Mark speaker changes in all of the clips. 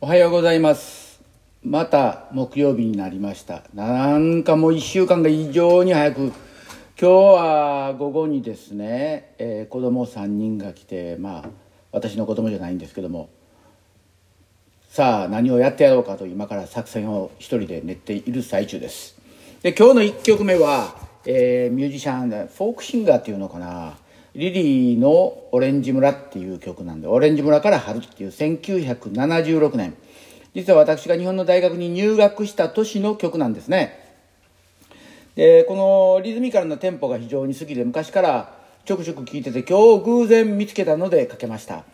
Speaker 1: おはようございます。また木曜日になりました。なんかもう1週間が異常に早く。今日は午後にですね、えー子供3人が来てまあ私の子供じゃないんですけども。さあ何をやってやろうかと今から作戦を一人で練っている最中です。で今日の1曲目は、えーミュージシャンフォークシンガーっていうのかな。リリーの「オレンジ村」っていう曲なんで「オレンジ村から春」っていう1976年。実は私が日本の大学に入学した年の曲なんですね。でこのリズミカルなテンポが非常に好きで昔からちょくちょく聴いてて今日偶然見つけたのでかけました。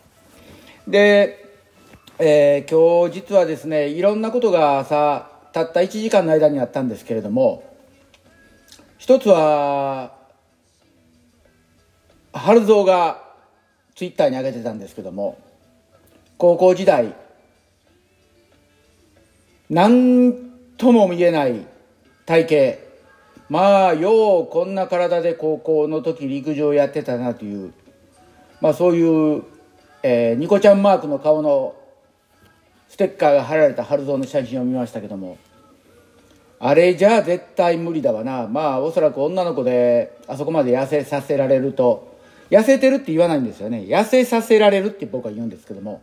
Speaker 1: で、えー今日実はですねいろんなことがさたった1時間の間にあったんですけれども一つは春蔵がツイッターに上げてたんですけども高校時代何とも見えない体型。まあようこんな体で高校の時陸上やってたなという。まあそういう、えーニコちゃんマークの顔のステッカーが貼られた春蔵の写真を見ましたけども。あれじゃあ絶対無理だわな。まあおそらく女の子であそこまで痩せさせられると。痩せてるって言わないんですよね。痩せさせられるって僕は言うんですけども。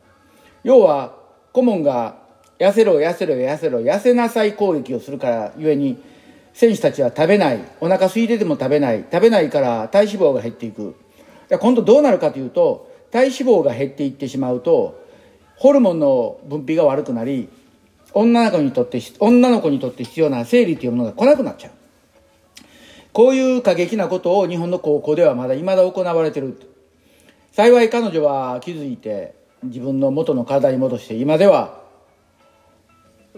Speaker 1: 要は顧問が痩せろ痩せろ痩せろ痩せなさい攻撃をするからゆえに選手たちは食べない。お腹空いてても食べない。食べないから体脂肪が減っていく。今度どうなるかというと体脂肪が減っていってしまうとホルモンの分泌が悪くなり女の子にとって女の子にとって必要な生理というものが来なくなっちゃう。こういう過激なことを日本の高校ではまだ未だ行われてる。幸い彼女は気づいて自分の元の体に戻して今では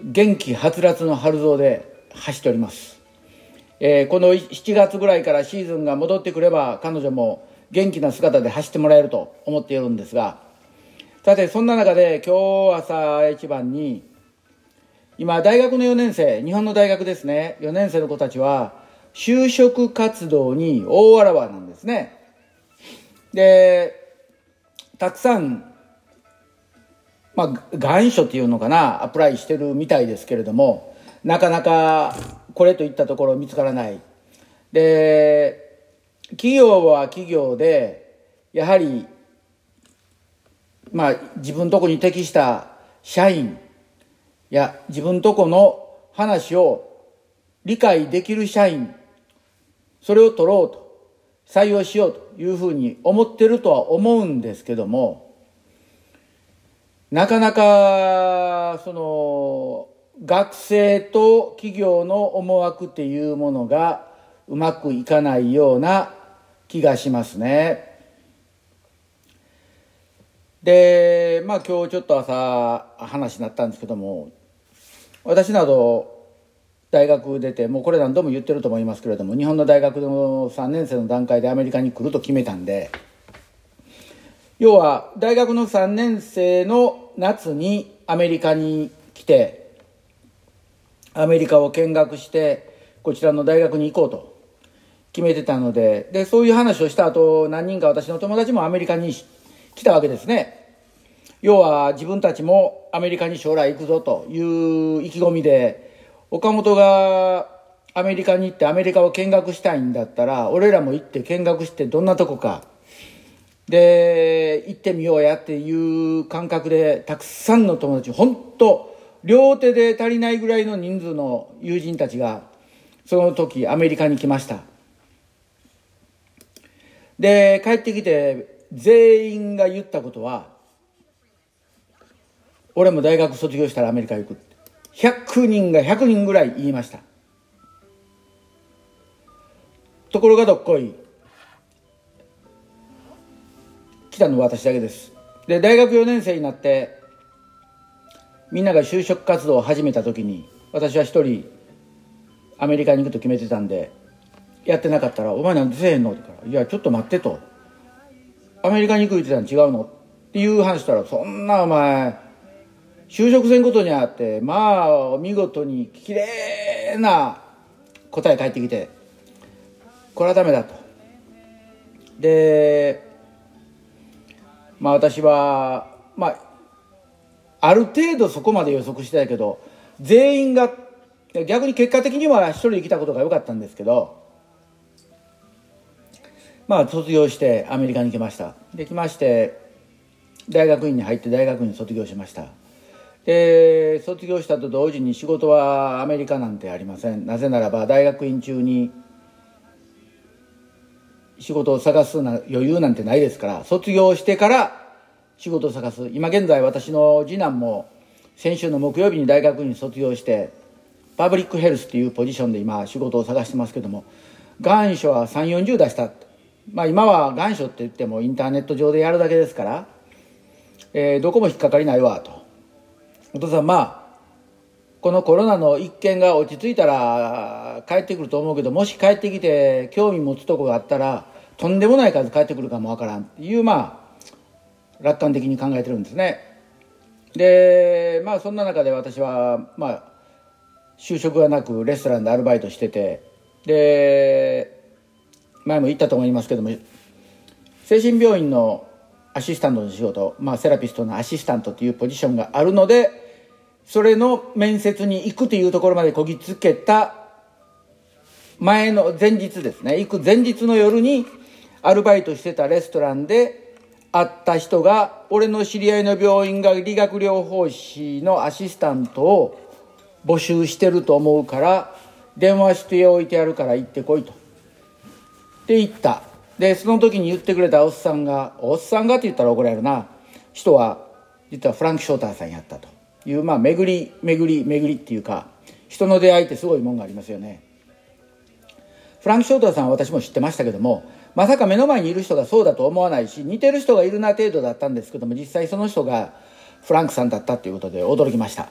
Speaker 1: 元気はつらつの春蔵で走っております、えーこの7月ぐらいからシーズンが戻ってくれば彼女も元気な姿で走ってもらえると思っているんですがさてそんな中で今日朝一番に今大学の4年生日本の大学ですね4年生の子たちは就職活動に大あらわなんですね。でたくさんまあ願書っていうのかなアプライしてるみたいですけれどもなかなかこれといったところ見つからない。で企業は企業でやはりまあ自分とこに適した社員いや自分とこの話を理解できる社員それを取ろうと採用しようというふうに思ってるとは思うんですけどもなかなかその学生と企業の思惑っていうものがうまくいかないような気がしますね。でまあ今日ちょっと朝話になったんですけども私など大学出てもうこれ何度も言ってると思いますけれども日本の大学の3年生の段階でアメリカに来ると決めたんで要は大学の3年生の夏にアメリカに来てアメリカを見学してこちらの大学に行こうと決めてたのででそういう話をした後何人か私の友達もアメリカに来たわけですね。要は自分たちもアメリカに将来行くぞという意気込みで岡本がアメリカに行ってアメリカを見学したいんだったら俺らも行って見学してどんなとこかで行ってみようやっていう感覚でたくさんの友達本当両手で足りないぐらいの人数の友人たちがその時アメリカに来ました。で帰ってきて全員が言ったことは俺も大学卒業したらアメリカ行くって。100人が100人ぐらい言いました。ところがどっこい。来たのは私だけですで大学4年生になってみんなが就職活動を始めた時に私は一人アメリカに行くと決めてたんでやってなかったら「お前なんでせえへんの?」って言うから「いやちょっと待って」と「アメリカに行く言ってたの違うの?」っていう話したら「そんなお前就職せんことにあってまあ見事に綺麗な答え返ってきてこれはダメだと。でまあ私はまあある程度そこまで予測してたけど全員が逆に結果的には一人で来たことが良かったんですけどまあ卒業してアメリカに来ました。できまして大学院に入って大学院卒業しました。で卒業したと同時に仕事はアメリカなんてありません。なぜならば大学院中に仕事を探すな余裕なんてないですから卒業してから仕事を探す。今現在私の次男も先週の木曜日に大学院卒業してパブリックヘルスっていうポジションで今仕事を探してますけども願書は3 4 0出した。まあ今は願書って言ってもインターネット上でやるだけですから、えー、どこも引っかかりないわと。お父さんまあこのコロナの一件が落ち着いたら帰ってくると思うけどもし帰ってきて興味持つとこがあったらとんでもない数帰ってくるかもわからんっていうまあ楽観的に考えてるんですね。でまあそんな中で私はまあ就職がなくレストランでアルバイトしててで前も言ったと思いますけども精神病院のアシスタントの仕事、まあ、セラピストのアシスタントというポジションがあるのでそれの面接に行くというところまでこぎつけた前の前日ですね。行く前日の夜にアルバイトしてたレストランで会った人が俺の知り合いの病院が理学療法士のアシスタントを募集してると思うから電話しておいてやるから行ってこいと。って言った。でその時に言ってくれたおっさんがおっさんがって言ったら怒られるな人は実はフランク・ショーターさんやったというまあ巡り巡り巡りっていうか人の出会いってすごいもんがありますよね。フランク・ショーターさんは私も知ってましたけどもまさか目の前にいる人がそうだと思わないし似てる人がいるな程度だったんですけども実際その人がフランクさんだったっていうことで驚きました。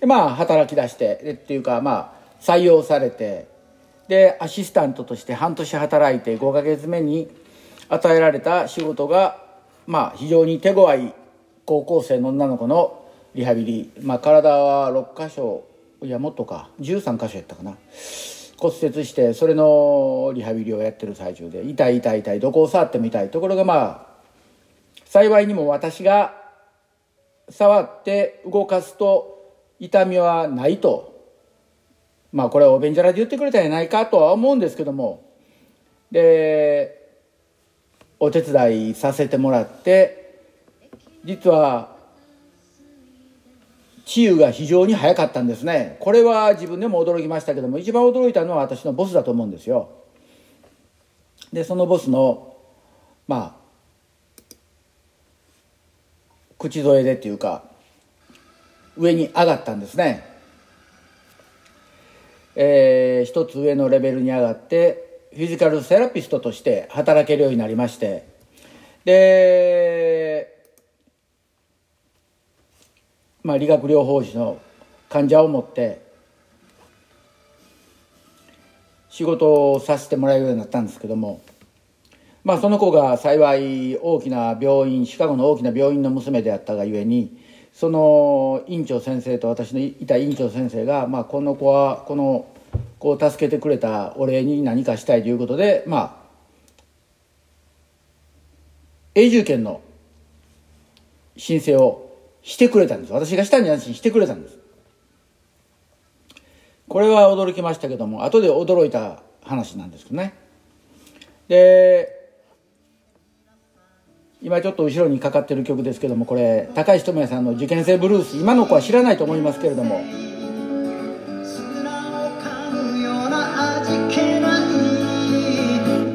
Speaker 1: でまあ働き出してっていうかまあ採用されてでアシスタントとして半年働いて5ヶ月目に与えられた仕事がまあ非常に手強い高校生の女の子のリハビリ、まあ、体は6箇所いやもっとか。13箇所やったかな。骨折してそれのリハビリをやってる最中で痛い痛い痛いどこを触っても痛いところがまあ幸いにも私が触って動かすと痛みはないと。まあこれはお便所らで言ってくれたんじゃないかとは思うんですけども。でお手伝いさせてもらって実は治癒が非常に早かったんですね。これは自分でも驚きましたけども一番驚いたのは私のボスだと思うんですよ。でそのボスのまあ口添えでっていうか上に上がったんですね。えー、一つ上のレベルに上がってフィジカルセラピストとして働けるようになりまして。でまあ、理学療法士の患者を持って仕事をさせてもらえるようになったんですけども、まあ、その子が幸い大きな病院シカゴの大きな病院の娘であったがゆえにその院長先生と私のいた院長先生が、まあ、この子はこの子を助けてくれたお礼に何かしたいということでまあ永住権の申請をしてくれたんです。私がしたんじゃなしにしてくれたんです。これは驚きましたけども後で驚いた話なんですけどね。で今ちょっと後ろにかかってる曲ですけどもこれ高石智也さんの「受験生ブルース」今の子は知らないと思いますけれども。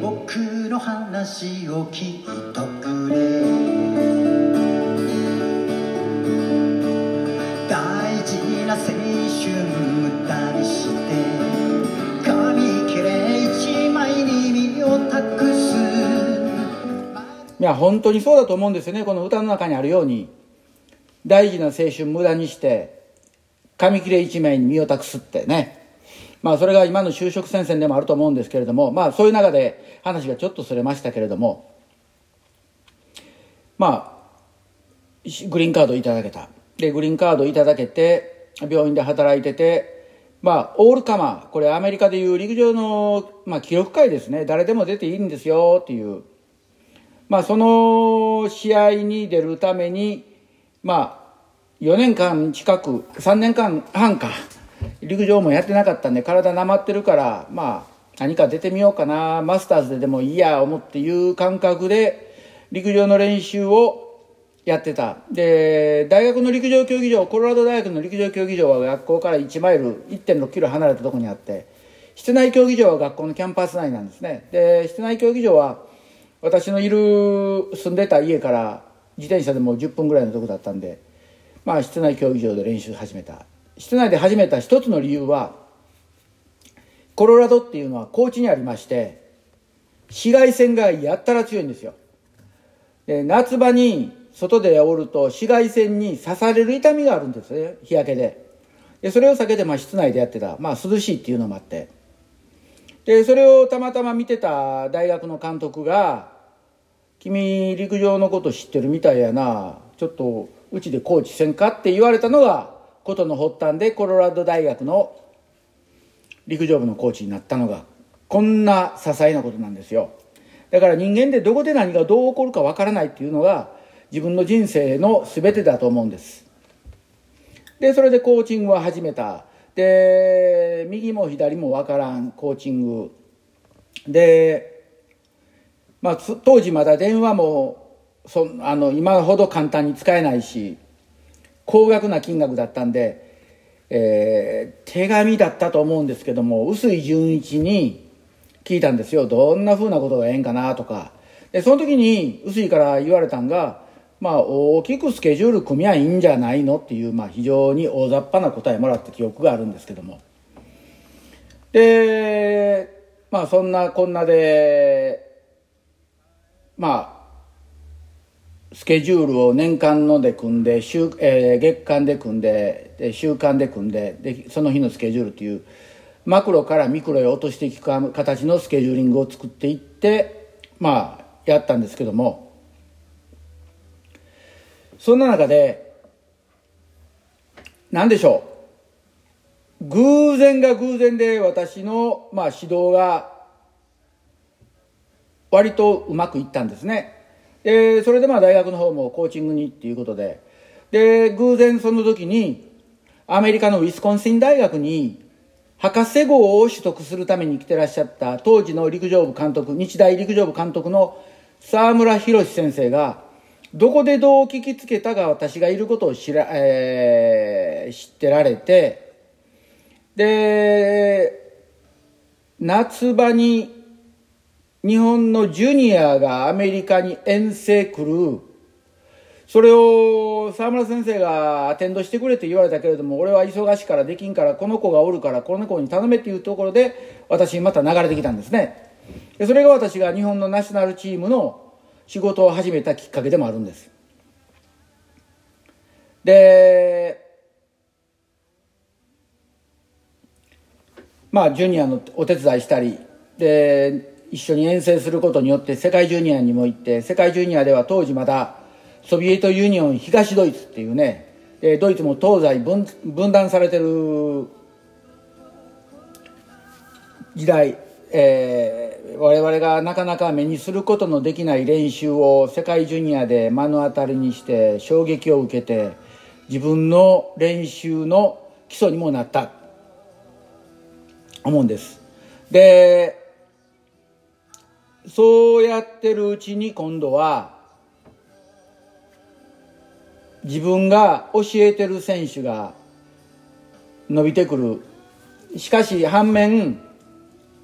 Speaker 1: 僕の話を聞いといや本当にそうだと思うんですよね。この歌の中にあるように。大事な青春無駄にして紙切れ一枚に身を託すってね。まあそれが今の就職戦線でもあると思うんですけれども。まあそういう中で話がちょっとそれましたけれども。まあグリーンカードいただけた。でグリーンカードいただけて病院で働いててまあ、オールカマー、これアメリカでいう陸上の、まあ、記録会ですね。誰でも出ていいんですよっていう。まあ、その試合に出るために、まあ、4年間近く、3年間半か、陸上もやってなかったんで、体なまってるから、まあ、何か出てみようかな、マスターズででもいいや、思っていう感覚で、陸上の練習をやってた。で、大学の陸上競技場、コロラド大学の陸上競技場は学校から1マイル、1.6キロ離れたとこにあって、室内競技場は学校のキャンパス内なんですね。で、室内競技場は、私のいる、住んでた家から自転車でも10分ぐらいのとこだったんで、まあ、室内競技場で練習始めた。室内で始めた一つの理由は、コロラドっていうのは高地にありまして、紫外線がやったら強いんですよ。で夏場に外でおると紫外線に刺される痛みがあるんですね日焼けででそれを避けてまあ室内でやってた、まあ、涼しいっていうのもあってでそれをたまたま見てた大学の監督が「君陸上のこと知ってるみたいやな。ちょっとうちでコーチせんか?」って言われたのがことの発端でコロラド大学の陸上部のコーチになったのがこんな些細なことなんですよ。だから人間でどこで何がどう起こるかわからないっていうのが自分の人生の全てだと思うんです。でそれでコーチングを始めた。で右も左も分からんコーチング。で、まあ、当時まだ電話もそあの今ほど簡単に使えないし高額な金額だったんで、えー、手紙だったと思うんですけども臼井純一に聞いたんですよ。どんなふうなことがええんかなとか。でその時に臼井から言われたんがまあ、大きくスケジュール組みゃいいんじゃないのっていう、まあ、非常に大雑把な答えもらった記憶があるんですけども。でまあそんなこんなでまあスケジュールを年間ので組んで週、えー、月間で組んでで週間で組んででその日のスケジュールというマクロからミクロへ落としていく形のスケジューリングを作っていってまあやったんですけどもそんな中で、何でしょう。偶然が偶然で私の、まあ、指導が割とうまくいったんですね。で、それでまあ大学の方もコーチングにっていうことで、で、偶然その時にアメリカのウィスコンシン大学に博士号を取得するために来てらっしゃった当時の陸上部監督、日大陸上部監督の沢村博先生がどこでどう聞きつけたか私がいることを知ら、えー、知ってられて、で、夏場に日本のジュニアがアメリカに遠征来る。それを沢村先生がアテンドしてくれと言われたけれども、俺は忙しいからできんから、この子がおるから、この子に頼めっていうところで、私にまた流れてきたんですね。でそれが私が日本のナショナルチームの仕事を始めたきっかけでもあるんですでまあジュニアのお手伝いしたりで一緒に遠征することによって世界ジュニアにも行って世界ジュニアでは当時まだソビエトユニオン東ドイツっていうねドイツも東西分分断されてる時代えー、我々がなかなか目にすることのできない練習を世界ジュニアで目の当たりにして衝撃を受けて自分の練習の基礎にもなった。思うんです。でそうやってるうちに今度は自分が教えてる選手が伸びてくる。しかし反面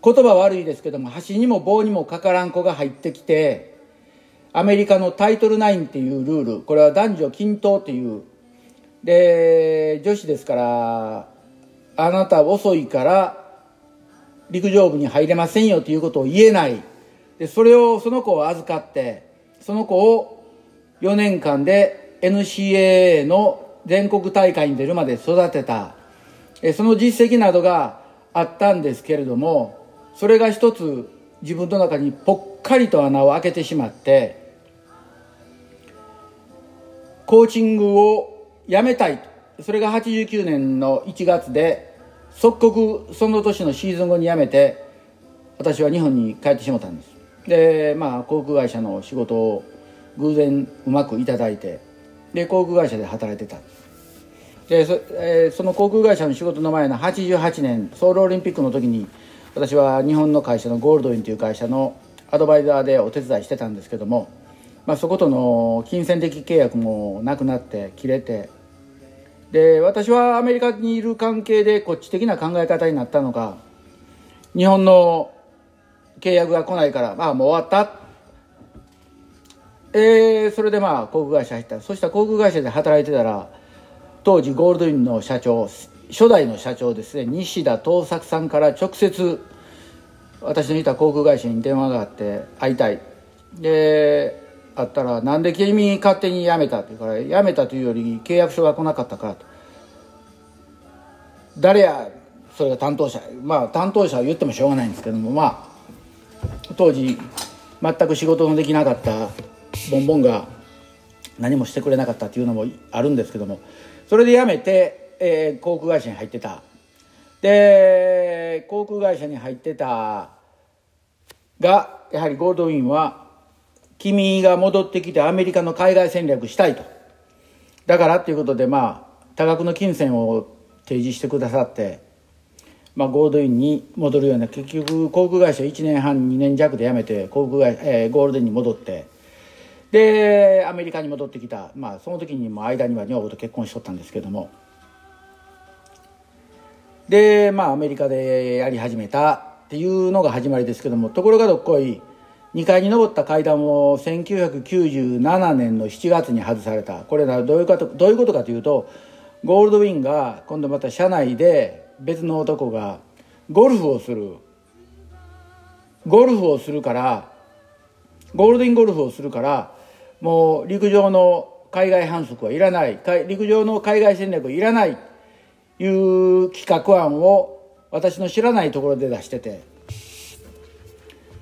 Speaker 1: 言葉悪いですけども端にも棒にもかからん子が入ってきてアメリカのタイトル9っていうルールこれは男女均等っていう。で女子ですからあなた遅いから陸上部に入れませんよということを言えない。でそれをその子を預かってその子を4年間で NCAA の全国大会に出るまで育てた。その実績などがあったんですけれどもそれが一つ自分の中にぽっかりと穴を開けてしまってコーチングをやめたいそれが89年の1月で即刻その年のシーズン後に辞めて私は日本に帰ってしまったんです。でまあ航空会社の仕事を偶然うまくいただいてで航空会社で働いてた。でそ,、えー、その航空会社の仕事の前の88年ソウルオリンピックの時に私は日本の会社のゴールドウィンという会社のアドバイザーでお手伝いしてたんですけども、まあ、そことの金銭的契約もなくなって切れてで私はアメリカにいる関係でこっち的な考え方になったのか日本の契約が来ないからまあもう終わった。えー、それでまあ航空会社入った。そしたら航空会社で働いてたら当時ゴールドウィンの社長初代の社長ですね。西田東作さんから直接私のいた航空会社に電話があって会いたい。であったら「なんで君勝手に辞めた?」って言うから「辞めたというより契約書が来なかったから」と「誰やそれが担当者。まあ担当者は言ってもしょうがないんですけどもまあ当時全く仕事のできなかったボンボンが何もしてくれなかったっていうのもあるんですけどもそれで辞めて、えー、航空会社に入ってた。で航空会社に入ってたがやはりゴールドウィンは君が戻ってきてアメリカの海外戦略したいと。だからっていうことでまあ多額の金銭を提示してくださって、まあ、ゴールドウインに戻るような結局航空会社1年半2年弱で辞めて航空会、えー、ゴールドウインに戻ってでアメリカに戻ってきた。まあその時にも間には女房と結婚しとったんですけども。でまあアメリカでやり始めたっていうのが始まりですけどもところがどっこい2階に登った階段を1997年の7月に外された。これはどういうかとどういうことかというとゴールドウィンが今度また車内で別の男がゴルフをする。ゴルフをするからゴールデンゴルフをするからもう陸上の海外反則はいらない。陸上の海外戦略はいらない。いう企画案を私の知らないところで出してて。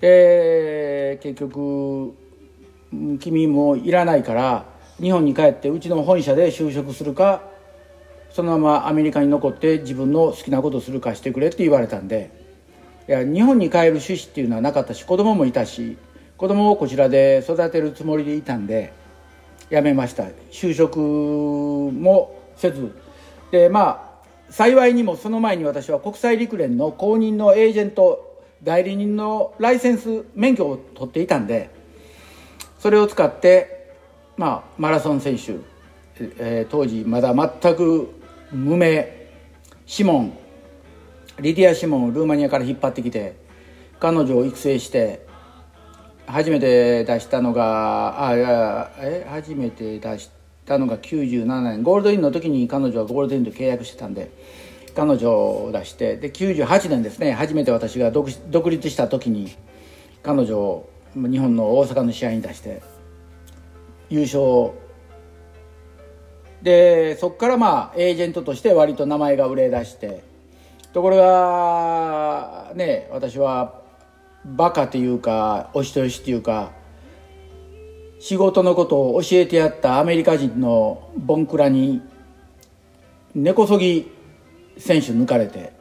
Speaker 1: で結局君もいらないから日本に帰ってうちの本社で就職するかそのままアメリカに残って自分の好きなことするかしてくれって言われたんでいや日本に帰る趣旨っていうのはなかったし子供もいたし子供をこちらで育てるつもりでいたんで辞めました。就職もせず。でまあ幸いにもその前に私は国際陸連の公認のエージェント代理人のライセンス免許を取っていたんでそれを使ってまあマラソン選手、えー、当時まだ全く無名シモンリディア・シモンをルーマニアから引っ張ってきて彼女を育成して初めて出したのがあいやえ初めて出したのが97年。ゴールドインの時に彼女はゴールドインと契約してたんで彼女を出してで98年ですね。初めて私が独立した時に彼女を日本の大阪の試合に出して優勝でそこからまあエージェントとして割と名前が売れ出してところがね私はバカというかお人よしというか仕事のことを教えてやったアメリカ人のボンクラに根こそぎ選手抜かれて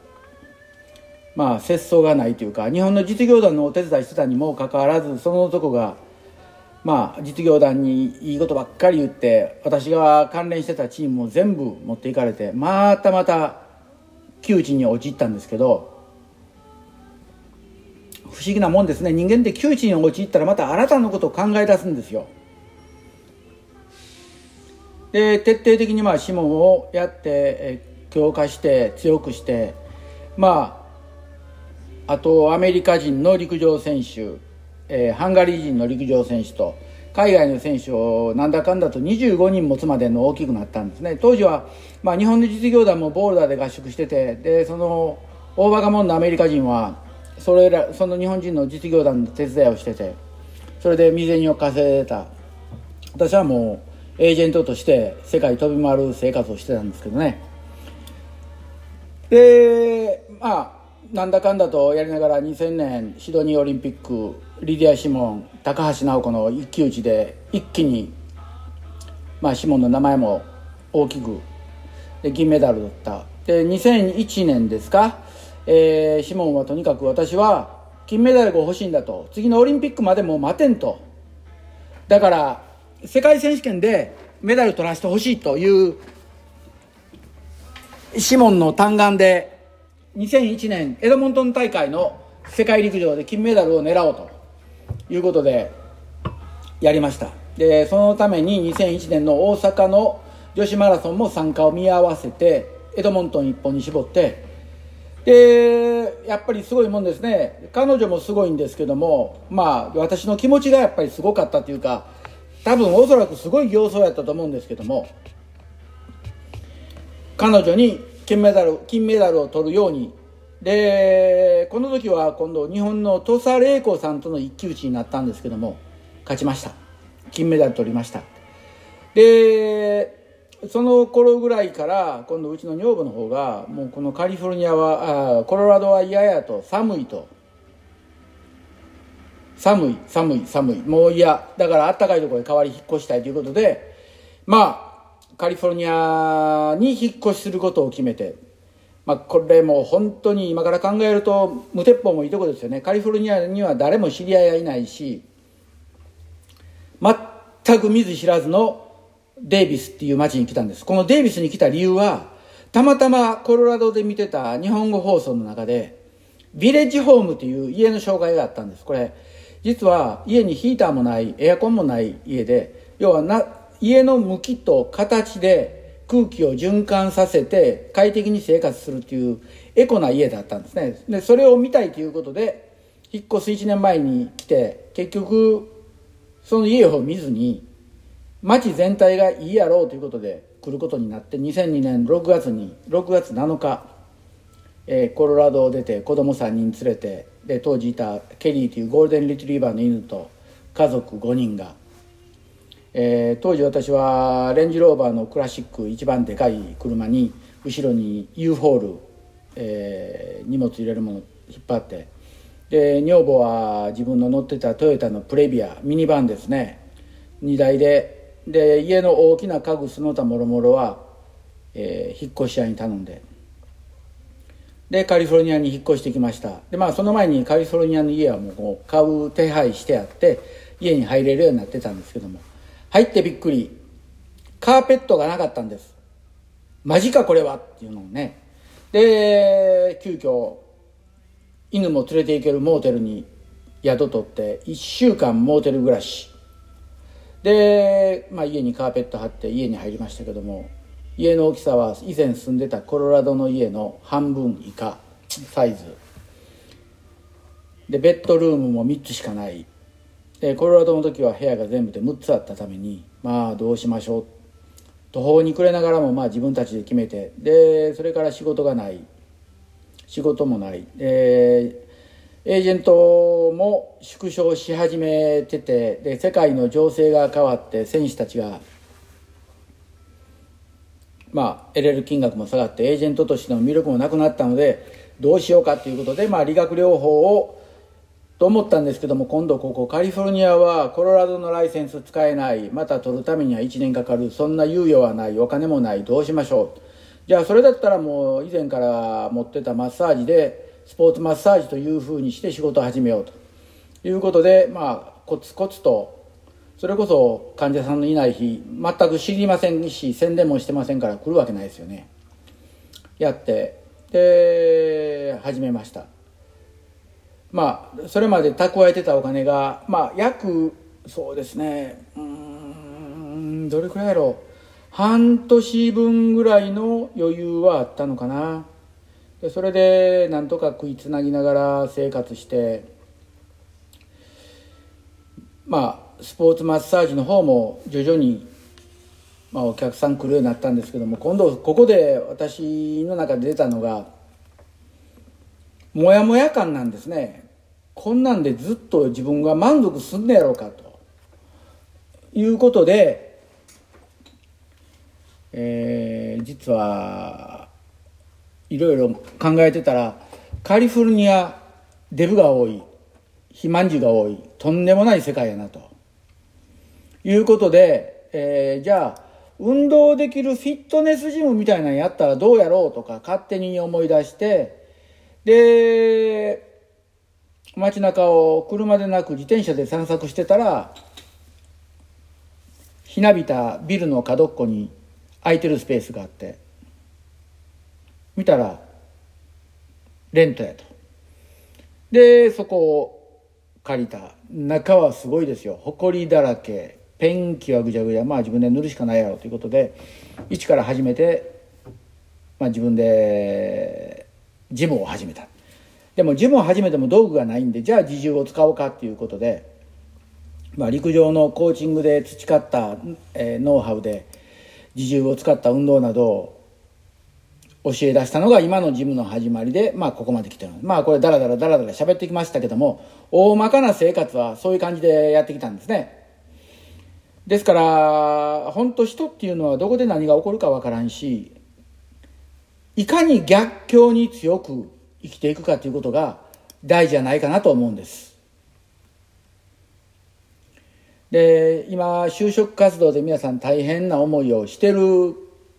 Speaker 1: まあ節操がないというか日本の実業団のお手伝いしてたにもかかわらずその男がまあ実業団にいいことばっかり言って私が関連してたチームも全部持っていかれてまたまた窮地に陥ったんですけど不思議なもんですね。人間って窮地に陥ったらまた新たなことを考え出すんですよ。で徹底的にまあ諮問をやって強化して強くしてまああとアメリカ人の陸上選手、えー、ハンガリー人の陸上選手と海外の選手をなんだかんだと25人持つまでの大きくなったんですね。当時は、まあ、日本の実業団もボールダーで合宿しててでその大バカモンのアメリカ人はそれらその日本人の実業団の手伝いをしててそれで未然を稼いでた。私はもうエージェントとして世界飛び回る生活をしてたんですけどね。でまあなんだかんだとやりながら2000年シドニーオリンピックリディア・シモン高橋尚子の一騎打ちで一気に、まあ、シモンの名前も大きくで銀メダルだった。で2001年ですか、えー、シモンはとにかく私は金メダルが欲しいんだと。次のオリンピックまでも待てんと。だから世界選手権でメダル取らせてほしいというシモンの嘆願で2001年エドモントン大会の世界陸上で金メダルを狙おうと。いうことでやりました。でそのために2001年の大阪の女子マラソンも参加を見合わせてエドモントン一本に絞ってでやっぱりすごいもんですね。彼女もすごいんですけどもまあ私の気持ちがやっぱりすごかったというか多分おそらくすごい形相やったと思うんですけども彼女に金メダル金メダルを取るようにでこの時は今度日本の土佐玲子さんとの一騎打ちになったんですけども勝ちました。金メダル取りました。でその頃ぐらいから今度うちの女房の方がもうこのカリフォルニアはあコロラドは嫌やと寒いと。寒い寒い寒い。もう嫌。だからあったかいところへ代わり引っ越したいということでまあカリフォルニアに引っ越しすることを決めて、まあ、これも本当に今から考えると無鉄砲もいいとこですよね。カリフォルニアには誰も知り合いがいないし全く見ず知らずのデイビスっていう町に来たんです。このデイビスに来た理由はたまたまコロラドで見てた日本語放送の中でビレッジホームという家の紹介があったんです。これ実は家にヒーターもないエアコンもない家で要はな家の向きと形で空気を循環させて快適に生活するっていうエコな家だったんですね。でそれを見たいということで引っ越す1年前に来て結局その家を見ずに町全体がいいやろうということで来ることになって2002年6月に6月7日、えー、コロラドを出て子供3人連れてで当時いたケリーというゴールデンリトリーバーの犬と家族5人がえー、当時私はレンジローバーのクラシック一番でかい車に後ろに U ホール、えー、荷物入れるもの引っ張って。で女房は自分の乗ってたトヨタのプレビアミニバンですね。荷台で。で家の大きな家具その他もろもろは、えー、引っ越し屋に頼んで。でカリフォルニアに引っ越してきました。でまあその前にカリフォルニアの家はもう買う手配してあって家に入れるようになってたんですけども。入ってびっくり。カーペットがなかったんです。マジかこれはっていうのをね。で急遽犬も連れて行けるモーテルに宿取って1週間モーテル暮らし。で、まあ、家にカーペット張って家に入りましたけども家の大きさは以前住んでたコロラドの家の半分以下サイズ。でベッドルームも3つしかない。でコロラドの時は部屋が全部で6つあったためにまあどうしましょう。途方に暮れながらもまあ自分たちで決めてでそれから仕事がない。仕事もない。でエージェントも縮小し始めててで世界の情勢が変わって選手たちがまあ得れる金額も下がってエージェントとしての魅力もなくなったのでどうしようかということで、まあ、理学療法をと思ったんですけども今度ここカリフォルニアはコロラドのライセンス使えないまた取るためには1年かかるそんな猶予はない。お金もないどうしましょう。じゃあそれだったらもう以前から持ってたマッサージでスポーツマッサージというふうにして仕事を始めようと。いうことでまあコツコツとそれこそ患者さんのいない日全く知りませんし宣伝もしてませんから来るわけないですよね。やってで始めました。まあそれまで蓄えてたお金がまあ約そうですね。うんどれくらいやろう。半年分ぐらいの余裕はあったのかな。でそれでなんとか食いつなぎながら生活してまあスポーツマッサージの方も徐々に、まあ、お客さん来るようになったんですけども今度ここで私の中で出たのがモヤモヤ感なんですね。こんなんでずっと自分が満足すんねやろうかと。いうことで、えー、実はいろいろ考えてたらカリフォルニアデブが多い肥満児が多いとんでもない世界やなと。いうことで、えー、じゃあ運動できるフィットネスジムみたいなのやったらどうやろうとか勝手に思い出してで街中を車でなく自転車で散策してたらひなびたビルの角っこに空いてるスペースがあって見たらレントやと。でそこを借りた。中はすごいですよ。埃だらけ。ペンキはぐちゃぐちゃ。まあ自分で塗るしかないやろということで一から始めて、まあ、自分でジムを始めた。でもジムを始めても道具がないんでじゃあ自重を使おうかっていうことで、まあ、陸上のコーチングで培った、えー、ノウハウで自重を使った運動などを教え出したのが今のジムの始まりで、まあ、ここまで来てるまあこれダラダラダラダラ喋ってきましたけども大まかな生活はそういう感じでやってきたんですね。ですから本当人っていうのはどこで何が起こるかわからんしいかに逆境に強く生きていくかということが大事じゃないかなと思うんです。で今就職活動で皆さん大変な思いをしてる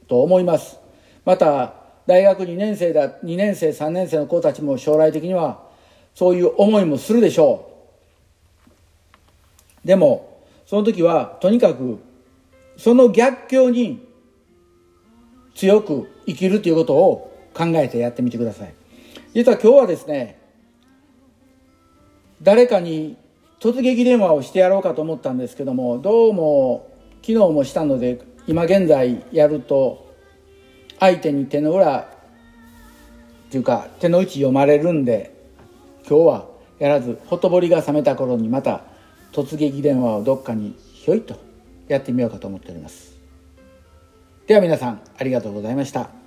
Speaker 1: と思います。また大学2年生だ2年生3年生の子たちも将来的にはそういう思いもするでしょう。でもその時はとにかくその逆境に強く生きるということを考えてやってみてください。実は今日はですね誰かに突撃電話をしてやろうかと思ったんですけどもどうも昨日もしたので今現在やると相手に手の裏っていうか手の内読まれるんで今日はやらずほとぼりが冷めた頃にまた突撃電話をどっかにひょいとやってみようかと思っております。では皆さんありがとうございました。